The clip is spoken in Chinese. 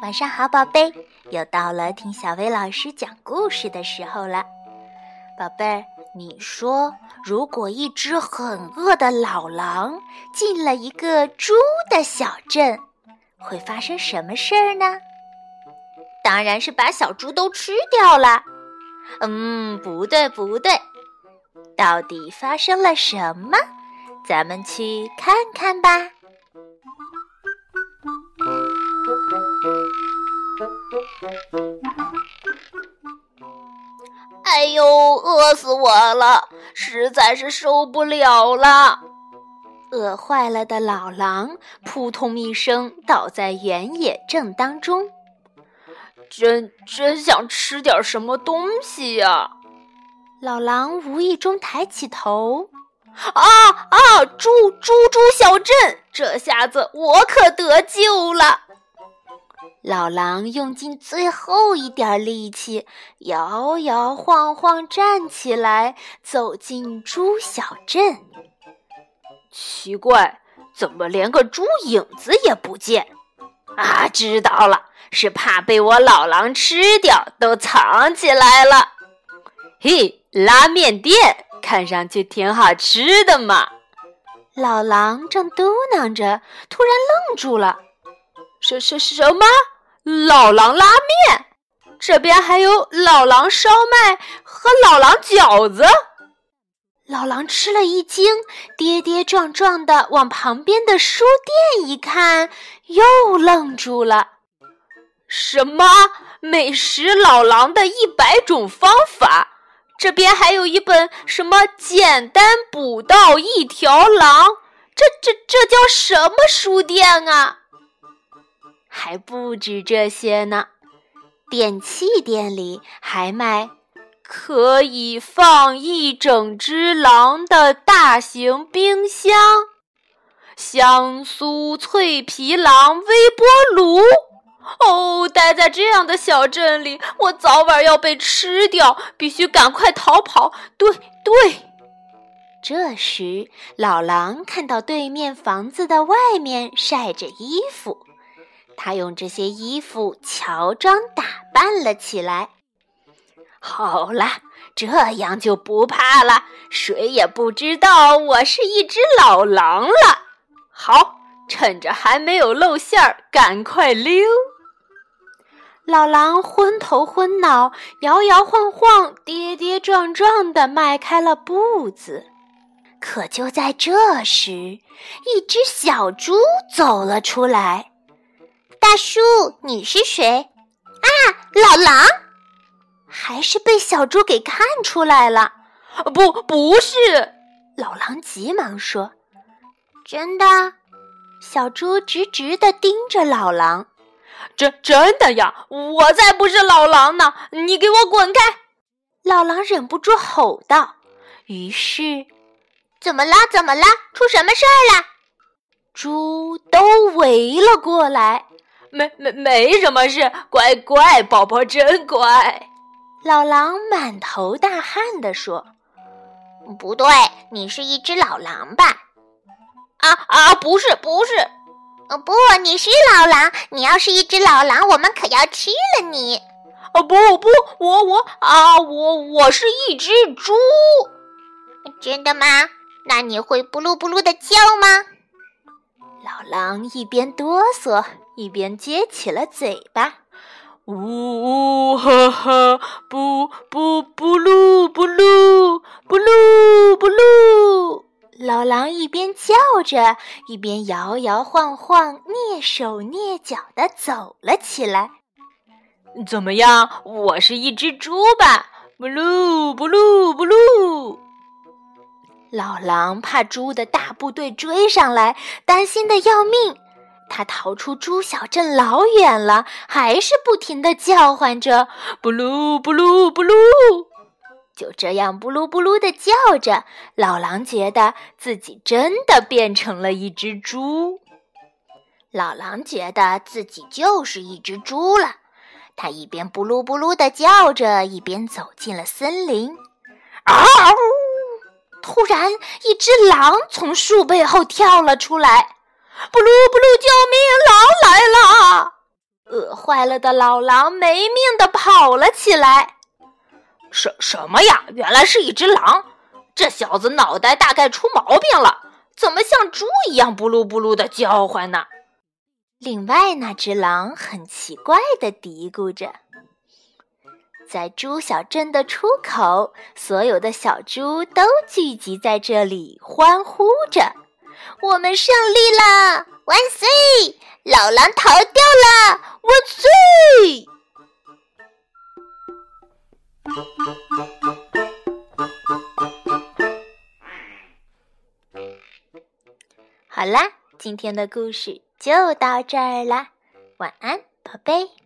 晚上好，宝贝，又到了听小薇老师讲故事的时候了。宝贝儿，你说，如果一只很饿的老狼进了一个猪的小镇，会发生什么事儿呢？当然是把小猪都吃掉了。嗯，不对，不对，到底发生了什么？咱们去看看吧。哎呦，饿死我了，实在是受不了了！饿坏了的老狼扑通一声倒在原野正当中。真真想吃点什么东西呀！老狼无意中抬起头，啊啊！猪猪猪小镇，这下子我可得救了！老狼用尽最后一点力气，摇摇晃晃站起来，走进猪小镇。奇怪，怎么连个猪影子也不见？啊，知道了，是怕被我老狼吃掉，都藏起来了。嘿，拉面店看上去挺好吃的嘛。老狼正嘟囔着，突然愣住了。什什什么？老狼拉面？这边还有老狼烧麦和老狼饺子。老狼吃了一惊，跌跌撞撞的往旁边的书店一看，又愣住了。什么？美食老狼的一百种方法？这边还有一本什么简单捕到一条狼？这这这叫什么书店啊？还不止这些呢，电器店里还卖。可以放一整只狼的大型冰箱，香酥脆皮狼微波炉。哦，待在这样的小镇里，我早晚要被吃掉，必须赶快逃跑。对对。这时，老狼看到对面房子的外面晒着衣服，他用这些衣服乔装打扮了起来。好了，这样就不怕了，谁也不知道我是一只老狼了。好，趁着还没有露馅儿，赶快溜！老狼昏头昏脑，摇摇晃晃，跌跌撞撞地迈开了。步子。可就在这时，一只小猪走了。出来。大叔，你是谁？啊，老狼。还是被小猪给看出来了，不，不是。老狼急忙说：“真的。”小猪直直的盯着老狼：“真真的呀，我才不是老狼呢！你给我滚开！”老狼忍不住吼道。于是，怎么了？怎么了？出什么事儿了？猪都围了过来。没没没什么事，乖乖，宝宝真乖。老狼满头大汗地说：“不对，你是一只老狼吧？啊啊，不是，不是，不，你是老狼。你要是一只老狼，我们可要吃了你。啊，不不，我我啊，我我是一只猪。真的吗？那你会布噜布噜的叫吗？”老狼一边哆嗦，一边撅起了嘴巴。呜呜呵呵，不不不噜不噜不噜不噜！老狼一边叫着，一边摇摇晃晃、蹑手蹑脚的走了起来。怎么样？我是一只猪吧？不噜不噜不噜！老狼怕猪的大部队追上来，担心的要命。他逃出猪小镇老远了，还是不停地叫唤着“布鲁布鲁布鲁”。就这样“布鲁布鲁”的叫着，老狼觉得自己真的变成了一只猪。老狼觉得自己就是一只猪了，他一边布鲁布鲁的叫着，一边走进了森林。嗷！突然，一只狼从树背后跳了出来。布鲁布鲁，救命！狼来了！饿坏了的老狼没命的跑了起来。什什么呀？原来是一只狼！这小子脑袋大概出毛病了，怎么像猪一样布鲁布鲁的叫唤呢？另外，那只狼很奇怪的嘀咕着。在猪小镇的出口，所有的小猪都聚集在这里，欢呼着：“我们胜利了！万岁！老狼逃掉了！万岁！”好啦，今天的故事就到这儿啦，晚安，宝贝。